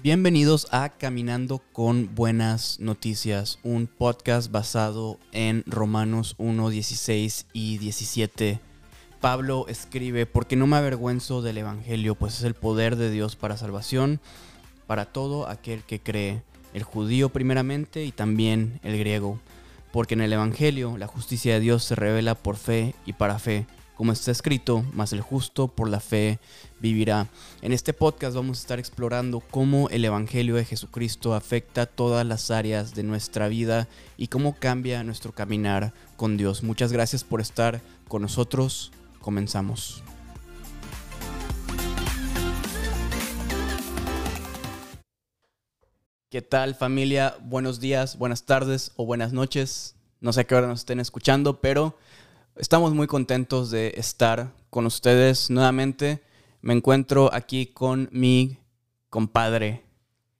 Bienvenidos a Caminando con Buenas Noticias, un podcast basado en Romanos 1, 16 y 17. Pablo escribe, porque no me avergüenzo del Evangelio, pues es el poder de Dios para salvación, para todo aquel que cree, el judío primeramente y también el griego, porque en el Evangelio la justicia de Dios se revela por fe y para fe como está escrito, más el justo por la fe vivirá. En este podcast vamos a estar explorando cómo el Evangelio de Jesucristo afecta todas las áreas de nuestra vida y cómo cambia nuestro caminar con Dios. Muchas gracias por estar con nosotros. Comenzamos. ¿Qué tal familia? Buenos días, buenas tardes o buenas noches. No sé a qué hora nos estén escuchando, pero Estamos muy contentos de estar con ustedes nuevamente. Me encuentro aquí con mi compadre,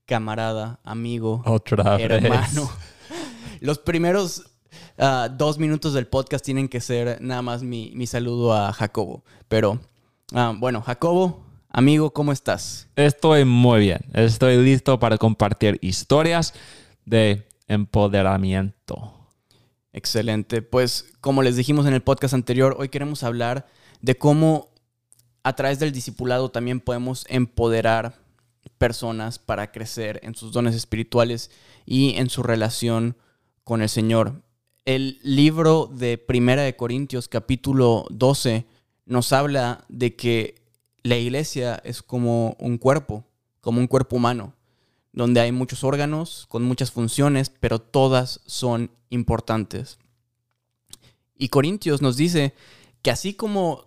camarada, amigo, Otra hermano. Los primeros ah, dos minutos del podcast tienen que ser nada más mi, saludo a Jacobo. Pero ah, bueno, Jacobo, amigo, ¿cómo estás? Estoy muy bien. Estoy listo para compartir historias de empoderamiento. Excelente. Pues como les dijimos en el podcast anterior, hoy queremos hablar de cómo a través del discipulado también podemos empoderar personas para crecer en sus dones espirituales y en su relación con el Señor. El libro de Primera de Corintios capítulo 12 nos habla de que la iglesia es como un cuerpo, como un cuerpo humano donde hay muchos órganos con muchas funciones, pero todas son importantes. Y Corintios nos dice que así como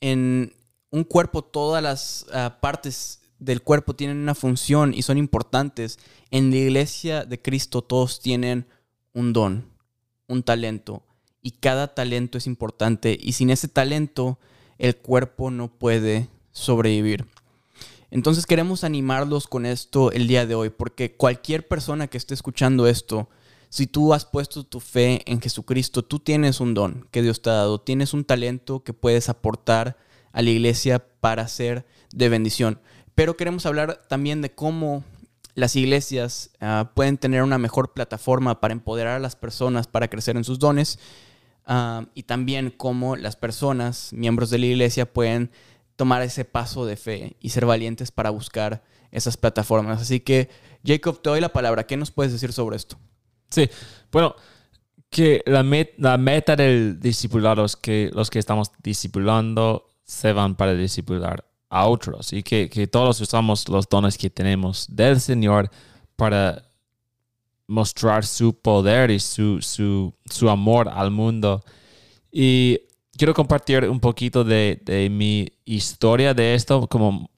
en un cuerpo todas las ah, partes del cuerpo tienen una función y son importantes, en la iglesia de Cristo todos tienen un don, un talento, y cada talento es importante, y sin ese talento el cuerpo no puede sobrevivir. Entonces queremos animarlos con esto el día de hoy, porque cualquier persona que esté escuchando esto, si tú has puesto tu fe en Jesucristo, tú tienes un don que Dios te ha dado, tienes un talento que puedes aportar a la iglesia para ser de bendición. Pero queremos hablar también de cómo las iglesias ah, pueden tener una mejor plataforma para empoderar a las personas para crecer en sus dones ah, y también cómo las personas, miembros de la iglesia, pueden tomar ese paso de fe y ser valientes para buscar esas plataformas. Así que, Jacob, te doy la palabra. ¿Qué nos puedes decir sobre esto? Sí, bueno, que la, meta del discipulado es que los que estamos discipulando se van para discipular a otros y que, que todos usamos los dones que tenemos del Señor para mostrar su poder y su, su, su amor al mundo. Y quiero compartir un poquito de, de mi historia de esto, como,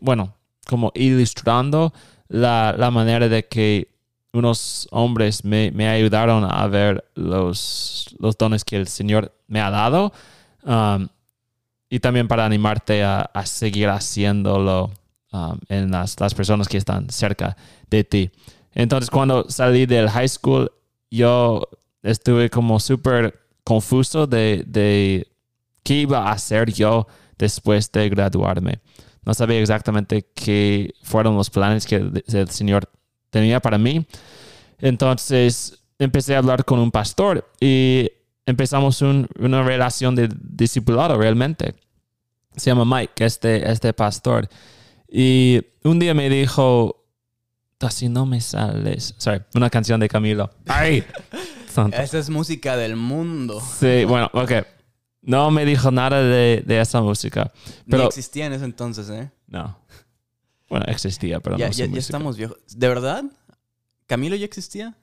bueno, como ilustrando la, la, manera de que unos hombres me, me, ayudaron a ver los, los dones que el Señor me ha dado um, y también para animarte a, a seguir haciéndolo um, en las, las personas que están cerca de ti. Entonces, cuando salí del high school, yo estuve como súper confuso de, de qué iba a hacer yo después de graduarme. No sabía exactamente qué fueron los planes que el Señor tenía para mí. Entonces empecé a hablar con un pastor y empezamos una relación de discipulado realmente. Se llama Mike, este, este pastor. Y un día me dijo, así no me sales. Sorry, una canción de Camilo. ¡Ay! Esa es música del mundo. Sí, bueno, ok. No me dijo nada de, esa música. Pero, Ni existía en ese entonces, ¿eh? No. Bueno, existía, pero ya, no ya, ya estamos viejos. ¿De verdad? ¿Camilo ya existía?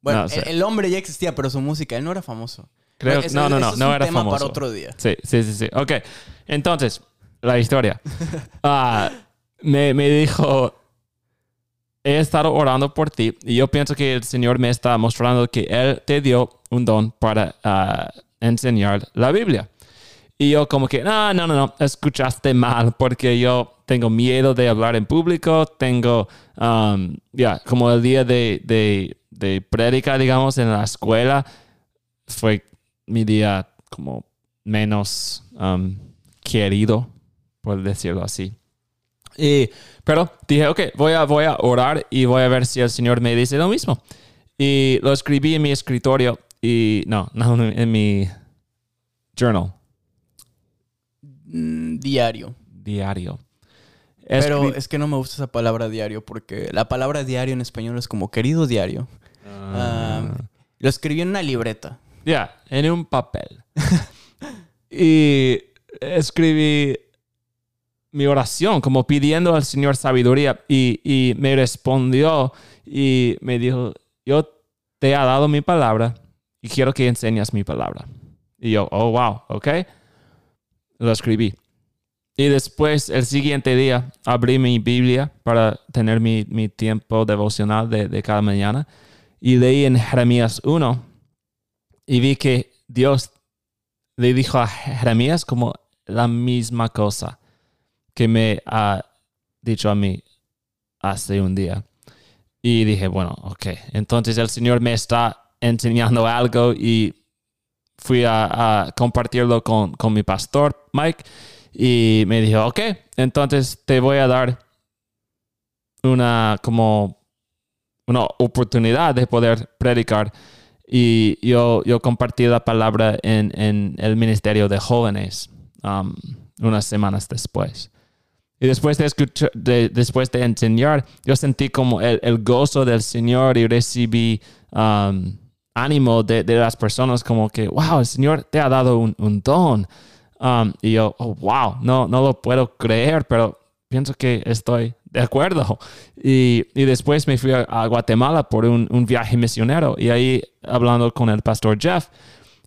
Bueno, el, hombre ya existía, pero su música, él no era famoso. Creo, no, no, no, no era tema famoso. para otro día. Sí, sí, sí, sí. Ok. Entonces, la historia. Ah, me, me dijo, he estado orando por ti y yo pienso que el Señor me está mostrando que Él te dio un don para ah, enseñar la Biblia. Y yo como que, no, no, no, no, escuchaste mal porque yo tengo miedo de hablar en público, tengo, um, ya, como el día de, de, de prédica, digamos, en la escuela, fue mi día como menos um, querido, por decirlo así. Y, pero dije, ok, voy a, voy a orar y voy a ver si el Señor me dice lo mismo. Y lo escribí en mi escritorio y no, no en mi journal. Mm, diario. Diario. Pero es que no me gusta esa palabra diario porque la palabra diario en español es como querido diario. Ah, lo escribí en una libreta. Ya, en un papel. y escribí mi oración, como pidiendo al Señor sabiduría. Y, y me respondió y me dijo, yo te he dado mi palabra y quiero que enseñas mi palabra. Y yo, oh, wow, ok. Lo escribí. Y después, el siguiente día, abrí mi Biblia para tener mi, mi tiempo devocional de, de cada mañana. Y leí en Jeremías 1 y vi que Dios le dijo a Jeremías como la misma cosa que me ha dicho a mí hace un día. Y dije, bueno, ok, entonces el Señor me está enseñando algo y fui a, compartirlo con, con mi pastor, Mike, y me dijo, ok, entonces te voy a dar una como una oportunidad de poder predicar y yo, yo compartí la palabra en, en el ministerio de jóvenes um, unas semanas después. Y después de, escuchar, de, después de enseñar, yo sentí como el, el gozo del Señor y recibí um, ánimo de, de, las personas como que, wow, el Señor te ha dado un, un don. Um, y yo, oh, wow, no, no lo puedo creer, pero pienso que estoy de acuerdo. Y, y después me fui a, a Guatemala por un, un, viaje misionero y ahí hablando con el pastor Jeff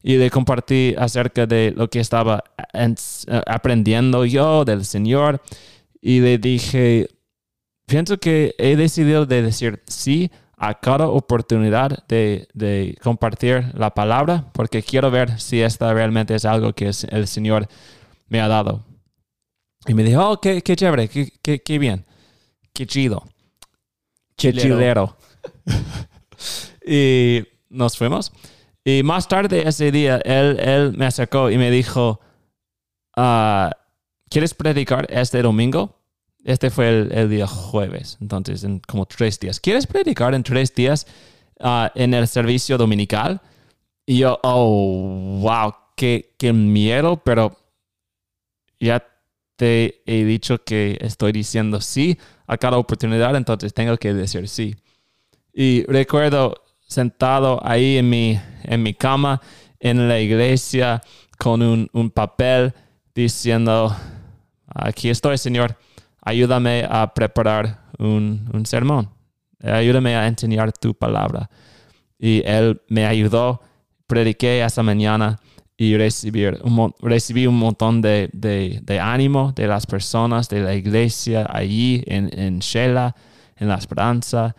y le compartí acerca de lo que estaba en, uh, aprendiendo yo del Señor y le dije, pienso que he decidido de decir sí a cada oportunidad de, de, compartir la palabra porque quiero ver si esta realmente es algo que el Señor me ha dado. Y me dijo, oh, qué, qué chévere, qué, qué, qué bien, qué chido, qué chilero. y nos fuimos. Y más tarde ese día, él, él me acercó y me dijo, uh, ¿quieres predicar este domingo? Este fue el, el, día jueves, entonces en como tres días. ¿Quieres predicar en tres días uh, en el servicio dominical? Y yo, oh, wow, qué, qué miedo, pero ya te he dicho que estoy diciendo sí a cada oportunidad, entonces tengo que decir sí. Y recuerdo sentado ahí en mi, en mi cama, en la iglesia, con un, un papel diciendo, aquí estoy, Señor, ayúdame a preparar un, un, sermón, ayúdame a enseñar tu palabra. Y Él me ayudó, prediqué esa mañana y recibí un, recibí un montón de, de, ánimo de las personas de la iglesia allí en, en Shela, en La Esperanza.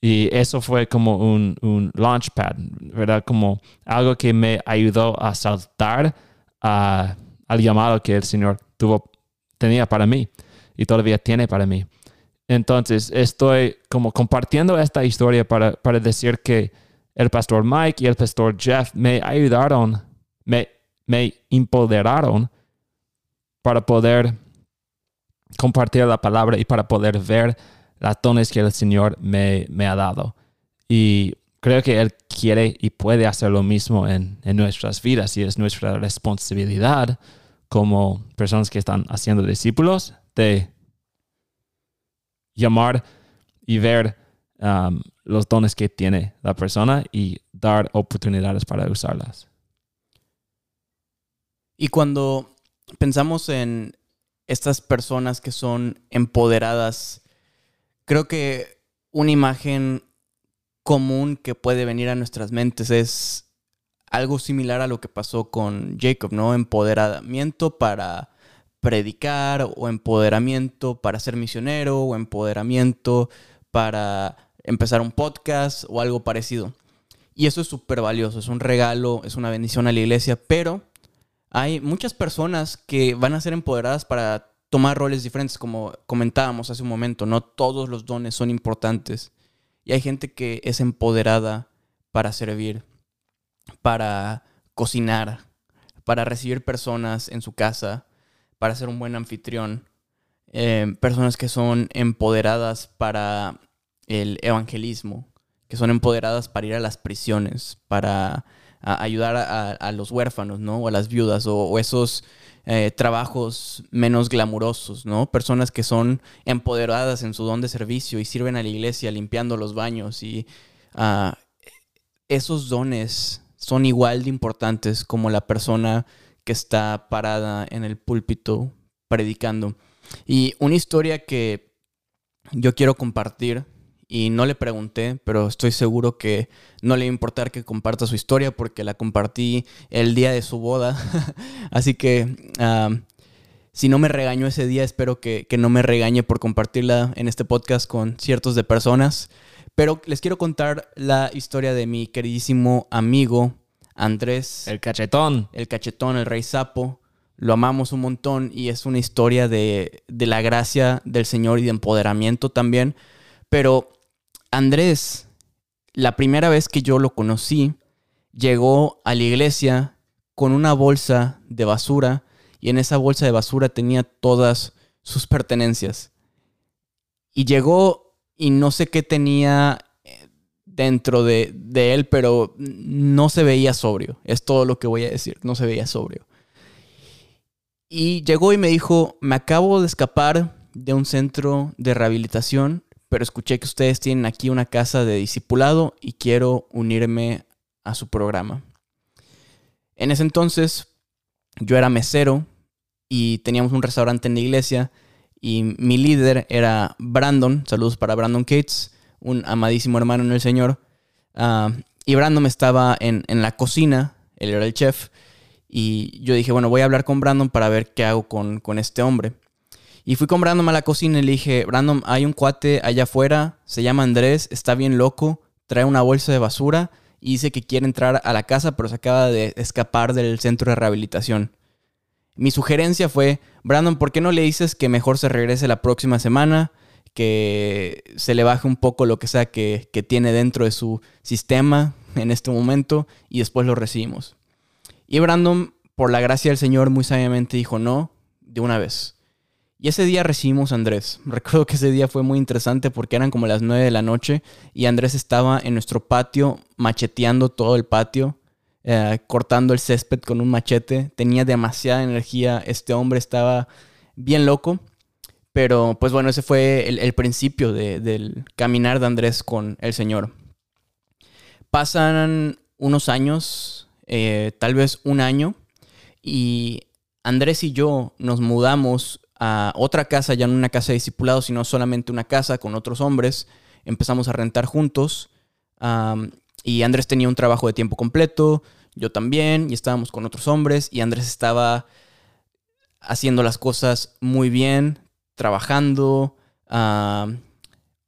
Y eso fue como un, un launchpad, ¿verdad? Como algo que me ayudó a saltar al llamado que el Señor tuvo, tenía para mí y todavía tiene para mí. Entonces, estoy como compartiendo esta historia para, para decir que el pastor Mike y el pastor Jeff me ayudaron, me, me empoderaron para poder compartir la palabra y para poder ver las dones que el Señor me, me, ha dado. Y creo que Él quiere y puede hacer lo mismo en, en, nuestras vidas y es nuestra responsabilidad como personas que están haciendo discípulos de llamar y ver um, los dones que tiene la persona y dar oportunidades para usarlas. Y cuando pensamos en estas personas que son empoderadas, creo que una imagen común que puede venir a nuestras mentes es algo similar a lo que pasó con Jacob, ¿no? Empoderamiento para predicar o empoderamiento para ser misionero o empoderamiento para empezar un podcast o algo parecido. Y eso es súper valioso, es un regalo, es una bendición a la iglesia, pero hay muchas personas que van a ser empoderadas para tomar roles diferentes, como comentábamos hace un momento, no todos los dones son importantes. Y hay gente que es empoderada para servir, para cocinar, para recibir personas en su casa, para ser un buen anfitrión. eh, personas que son empoderadas para el evangelismo, que son empoderadas para ir a las prisiones, para ayudar a, los huérfanos, ¿no? O a las viudas, o, esos eh, trabajos menos glamurosos, ¿no? Personas que son empoderadas en su don de servicio y sirven a la iglesia limpiando los baños y ah, esos dones son igual de importantes como la persona que está parada en el púlpito predicando. Y una historia que yo quiero compartir, y no le pregunté, pero estoy seguro que no le va a importar que comparta su historia porque la compartí el día de su boda. Así que si no me regañó ese día, espero que, que, no me regañe por compartirla en este podcast con ciertos de personas. Pero les quiero contar la historia de mi queridísimo amigo Andrés. El cachetón. El cachetón, el rey sapo lo amamos un montón y es una historia de, la gracia del Señor y de empoderamiento también. Pero Andrés, la primera vez que yo lo conocí, llegó a la iglesia con una bolsa de basura y en esa bolsa de basura tenía todas sus pertenencias. Y llegó y no sé qué tenía eh, dentro de, de, él, pero no se veía sobrio. Es todo lo que voy a decir, no se veía sobrio. Y llegó y me dijo, me acabo de escapar de un centro de rehabilitación, pero escuché que ustedes tienen aquí una casa de discipulado y quiero unirme a su programa. En ese entonces yo era mesero y teníamos un restaurante en la iglesia y mi líder era Brandon, saludos para Brandon Cates, un amadísimo hermano en el Señor. Ah, y Brandon estaba en, en la cocina, él era el chef, y yo dije, bueno, voy a hablar con Brandon para ver qué hago con, este hombre. Y fui con Brandon a la cocina y le dije, Brandon, hay un cuate allá afuera, se llama Andrés, está bien loco, trae una bolsa de basura y dice que quiere entrar a la casa, pero se acaba de escapar del centro de rehabilitación. Mi sugerencia fue, Brandon, ¿por qué no le dices que mejor se regrese la próxima semana? Que se le baje un poco lo que sea que, tiene dentro de su sistema en este momento y después lo recibimos. Y Brandon, por la gracia del Señor, muy sabiamente dijo no de una vez. Y ese día recibimos a Andrés. Recuerdo que ese día fue muy interesante porque eran como las 9 de la noche y Andrés estaba en nuestro patio macheteando todo el patio, eh, cortando el césped con un machete. Tenía demasiada energía. Este hombre estaba bien loco. Pero pues bueno, ese fue el, principio del caminar de Andrés con el Señor. Pasan unos años, eh, tal vez un año, y Andrés y yo nos mudamos a otra casa, ya no una casa de discipulados, sino solamente una casa con otros hombres. Empezamos a rentar juntos. Y Andrés tenía un trabajo de tiempo completo, yo también, y estábamos con otros hombres, y Andrés estaba haciendo las cosas muy bien, trabajando,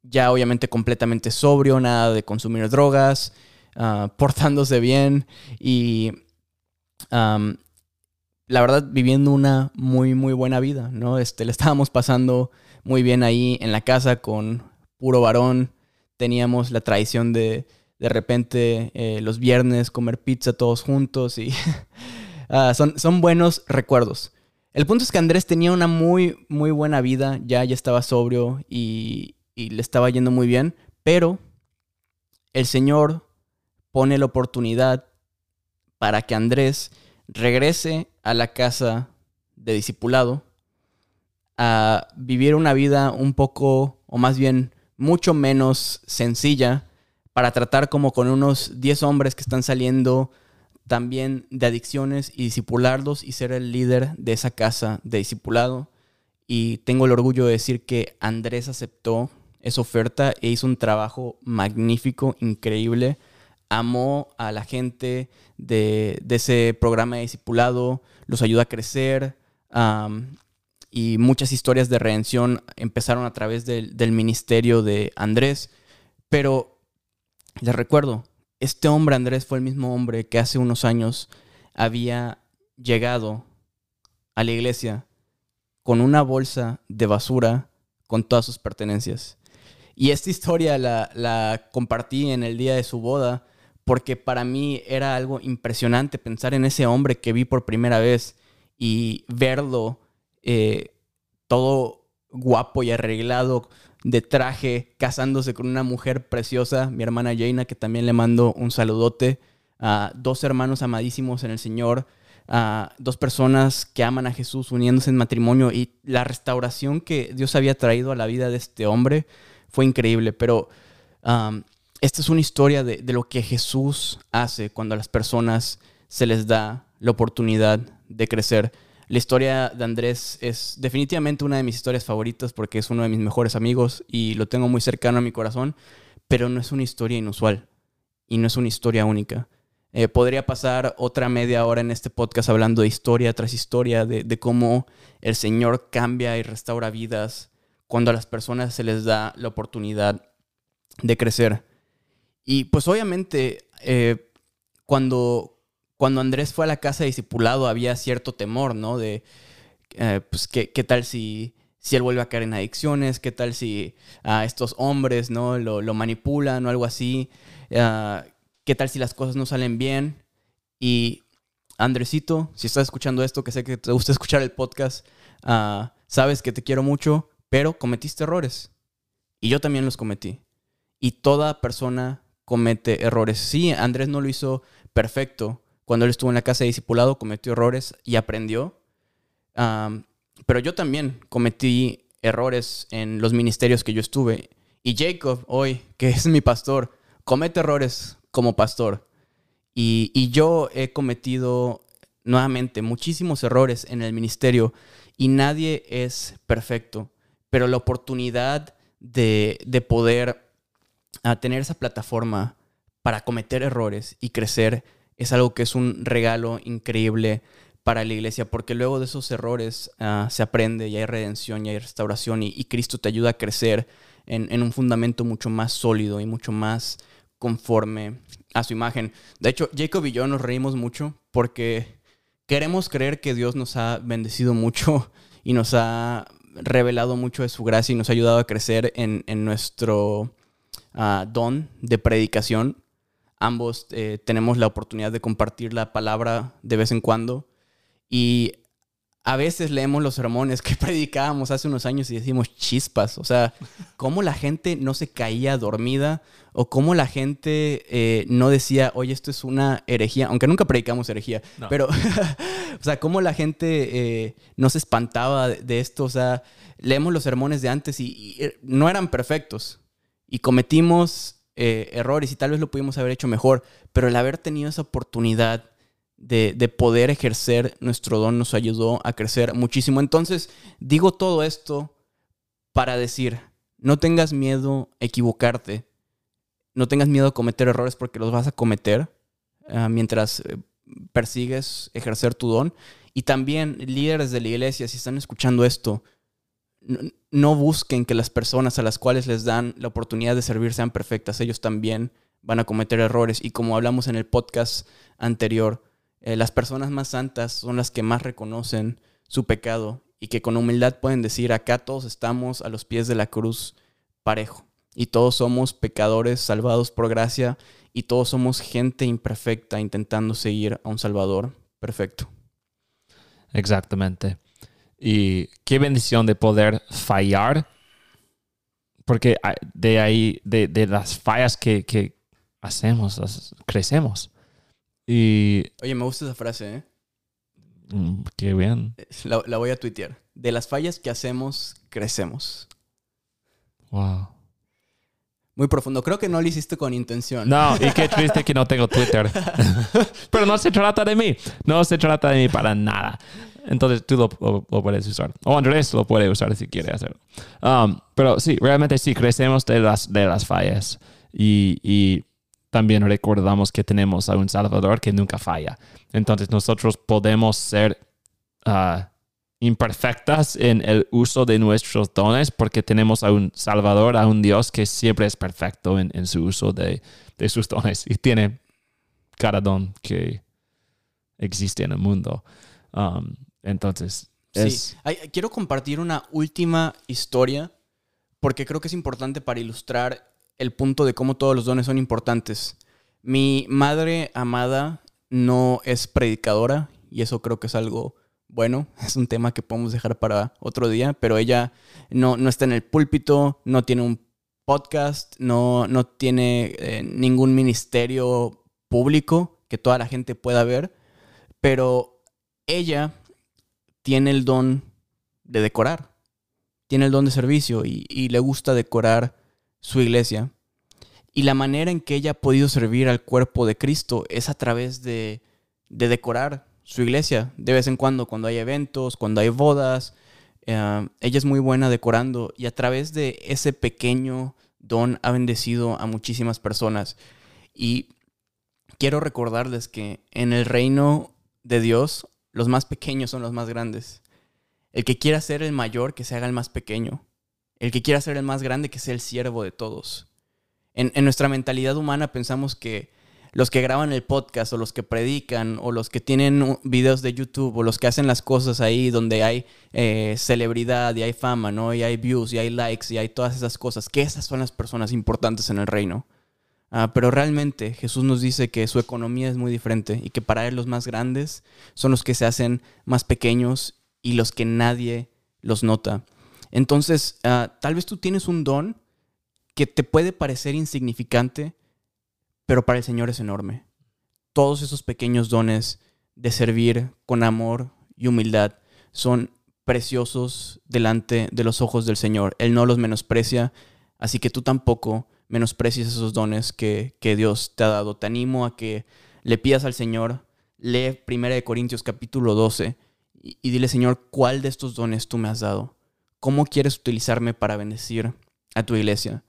ya obviamente completamente sobrio, nada de consumir drogas, Ah, portándose bien y la verdad viviendo una muy, muy buena vida, ¿no? Este, le estábamos pasando muy bien ahí en la casa con puro varón. Teníamos la tradición de de repente eh, los viernes comer pizza todos juntos y ah, son, son buenos recuerdos. El punto es que Andrés tenía una muy, muy buena vida, ya, ya estaba sobrio y, y le estaba yendo muy bien, pero el Señor pone la oportunidad para que Andrés regrese a la casa de discipulado a vivir una vida un poco, o más bien mucho menos sencilla, para tratar como con unos 10 hombres que están saliendo también de adicciones y discipularlos y ser el líder de esa casa de discipulado. Y tengo el orgullo de decir que Andrés aceptó esa oferta e hizo un trabajo magnífico, increíble amó a la gente de, ese programa de discipulado, los ayudó a crecer y muchas historias de redención empezaron a través del, del ministerio de Andrés. Pero les recuerdo, este hombre Andrés fue el mismo hombre que hace unos años había llegado a la iglesia con una bolsa de basura con todas sus pertenencias. Y esta historia la, compartí en el día de su boda porque para mí era algo impresionante pensar en ese hombre que vi por primera vez y verlo eh, todo guapo y arreglado, de traje, casándose con una mujer preciosa, mi hermana Jaina, que también le mando un saludote, a dos hermanos amadísimos en el Señor, a dos personas que aman a Jesús uniéndose en matrimonio y la restauración que Dios había traído a la vida de este hombre fue increíble, pero esta es una historia de lo que Jesús hace cuando a las personas se les da la oportunidad de crecer. La historia de Andrés es definitivamente una de mis historias favoritas porque es uno de mis mejores amigos y lo tengo muy cercano a mi corazón, pero no es una historia inusual y no es una historia única. Eh, podría pasar otra media hora en este podcast hablando de historia tras historia, de, cómo el Señor cambia y restaura vidas cuando a las personas se les da la oportunidad de crecer. Y pues obviamente eh, cuando, cuando Andrés fue a la casa de discipulado había cierto temor, ¿no? De, eh, pues, ¿qué, ¿qué, tal si, si él vuelve a caer en adicciones? ¿Qué tal si uh, estos hombres, ¿no? Lo, manipulan o algo así? Uh, ¿Qué tal si las cosas no salen bien? Y Andresito, si estás escuchando esto, que sé que te gusta escuchar el podcast, uh, sabes que te quiero mucho, pero cometiste errores. Y yo también los cometí. Y toda persona comete errores. Sí, Andrés no lo hizo perfecto, cuando él estuvo en la casa de discipulado, cometió errores y aprendió. Pero yo también cometí errores en los ministerios que yo estuve. Y Jacob, hoy, que es mi pastor, comete errores como pastor. Y, y yo he cometido nuevamente muchísimos errores en el ministerio y nadie es perfecto. Pero la oportunidad de, de poder uh, tener esa plataforma para cometer errores y crecer es algo que es un regalo increíble para la iglesia, porque luego de esos errores uh, se aprende y hay redención y hay restauración y, y Cristo te ayuda a crecer en, en, un fundamento mucho más sólido y mucho más conforme a su imagen. De hecho, Jacob y yo nos reímos mucho porque queremos creer que Dios nos ha bendecido mucho y nos ha revelado mucho de su gracia y nos ha ayudado a crecer en, en nuestro uh, don de predicación ambos eh, tenemos la oportunidad de compartir la palabra de vez en cuando. Y a veces leemos los sermones que predicábamos hace unos años y decimos chispas, o sea, cómo la gente no se caía dormida o cómo la gente eh, no decía, oye, esto es una herejía, aunque nunca predicamos herejía, no. pero, o sea, cómo la gente eh, no se espantaba de, esto, o sea, leemos los sermones de antes y, y no eran perfectos. Y cometimos eh, errores y tal vez lo pudimos haber hecho mejor, pero el haber tenido esa oportunidad de, de, poder ejercer nuestro don nos ayudó a crecer muchísimo. Entonces, digo todo esto para decir, no tengas miedo a equivocarte, no tengas miedo a cometer errores porque los vas a cometer uh, mientras eh, persigues ejercer tu don. Y también líderes de la iglesia, si están escuchando esto, no busquen que las personas a las cuales les dan la oportunidad de servir sean perfectas. Ellos también van a cometer errores. Y como hablamos en el podcast anterior, eh, las personas más santas son las que más reconocen su pecado y que con humildad pueden decir, acá todos estamos a los pies de la cruz parejo. Y todos somos pecadores salvados por gracia y todos somos gente imperfecta intentando seguir a un Salvador perfecto. Exactamente. Y qué bendición de poder fallar, porque de ahí, de, de las fallas que, que, hacemos, crecemos. Y... Oye, me gusta esa frase, ¿eh? Mm, qué bien. La, la voy a tuitear. De las fallas que hacemos, crecemos. Wow. Muy profundo. Creo que no lo hiciste con intención. No, y qué triste que no tengo Twitter. Pero no se trata de mí. No se trata de mí para nada. Entonces tú lo, lo, lo, puedes usar. O Andrés lo puede usar si quiere hacerlo. Um, pero sí, realmente sí, crecemos de las, de las fallas. Y, y, también recordamos que tenemos a un Salvador que nunca falla. Entonces nosotros podemos ser uh, imperfectas en el uso de nuestros dones porque tenemos a un Salvador, a un Dios que siempre es perfecto en, en su uso de, de sus dones y tiene cada don que existe en el mundo. Um, entonces, es... sí. Ay, quiero compartir una última historia porque creo que es importante para ilustrar el punto de cómo todos los dones son importantes. Mi madre amada no es predicadora y eso creo que es algo bueno, es un tema que podemos dejar para otro día, pero ella no, no está en el púlpito, no tiene un podcast, no, no tiene eh, ningún ministerio público que toda la gente pueda ver, pero ella tiene el don de decorar, tiene el don de servicio y, le gusta decorar su iglesia. Y la manera en que ella ha podido servir al cuerpo de Cristo es a través de, de decorar su iglesia de vez en cuando, cuando hay eventos, cuando hay bodas. Eh, ella es muy buena decorando y a través de ese pequeño don ha bendecido a muchísimas personas. Y quiero recordarles que en el reino de Dios, los más pequeños son los más grandes. El que quiera ser el mayor, que se haga el más pequeño. El que quiera ser el más grande, que sea el siervo de todos. En, nuestra mentalidad humana pensamos que los que graban el podcast o los que predican o los que tienen videos de YouTube o los que hacen las cosas ahí donde hay eh, celebridad y hay fama, ¿no? Y hay views y hay likes y hay todas esas cosas, que esas son las personas importantes en el reino. Ah, pero realmente Jesús nos dice que su economía es muy diferente y que para él los más grandes son los que se hacen más pequeños y los que nadie los nota. Entonces, ah, tal vez tú tienes un don que te puede parecer insignificante, pero para el Señor es enorme. Todos esos pequeños dones de servir con amor y humildad son preciosos delante de los ojos del Señor. Él no los menosprecia, así que tú tampoco menosprecies esos dones que, Dios te ha dado. Te animo a que le pidas al Señor, lee 1 Corintios capítulo 12 y, y dile, Señor, ¿cuál de estos dones tú me has dado? ¿Cómo quieres utilizarme para bendecir a tu iglesia?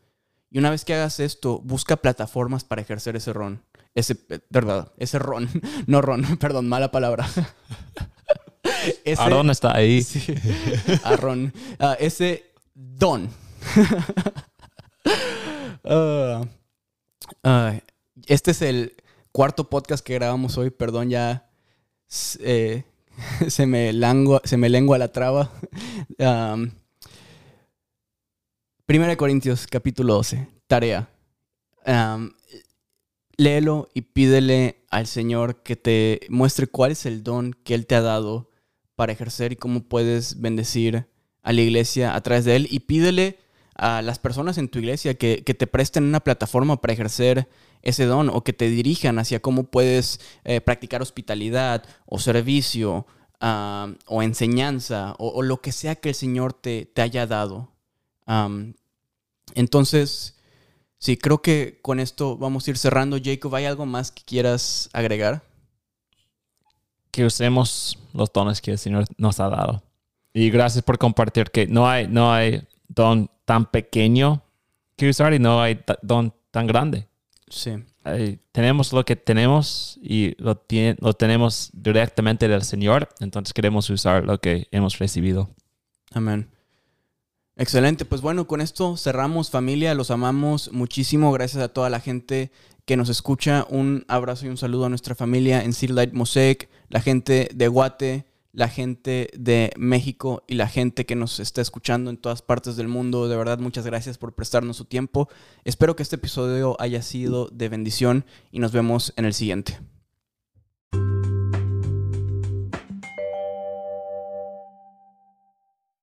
Y una vez que hagas esto, busca plataformas para ejercer ese ron. Ese, eh, verdad, ese ron. No ron, perdón, mala palabra. ese, Aaron está ahí. Sí, Aaron. Uh, ese don. Uh, uh, este es el cuarto podcast que grabamos hoy. Perdón, ya eh, se, me se me lengua la traba. Um, Primera de Corintios capítulo 12, tarea. léelo y pídele al Señor que te muestre cuál es el don que Él te ha dado para ejercer y cómo puedes bendecir a la iglesia a través de Él. Y pídele a las personas en tu iglesia que, te presten una plataforma para ejercer ese don o que te dirijan hacia cómo puedes eh, practicar hospitalidad o servicio o enseñanza o, lo que sea que el Señor te, te haya dado entonces, sí, creo que con esto vamos a ir cerrando. Jacob, ¿hay algo más que quieras agregar? Que usemos los dones que el Señor nos ha dado. Y gracias por compartir que no hay, no hay don tan pequeño que usar y no hay don tan grande. Sí. tenemos lo que tenemos y lo, tiene, lo tenemos directamente del Señor, entonces queremos usar lo que hemos recibido. Amén. Excelente, pues bueno, con esto cerramos familia, los amamos muchísimo, gracias a toda la gente que nos escucha, un abrazo y un saludo a nuestra familia en City Light Mosaic, la gente de Guate, la gente de México y la gente que nos está escuchando en todas partes del mundo. De verdad, muchas gracias por prestarnos su tiempo. Espero que este episodio haya sido de bendición y nos vemos en el siguiente.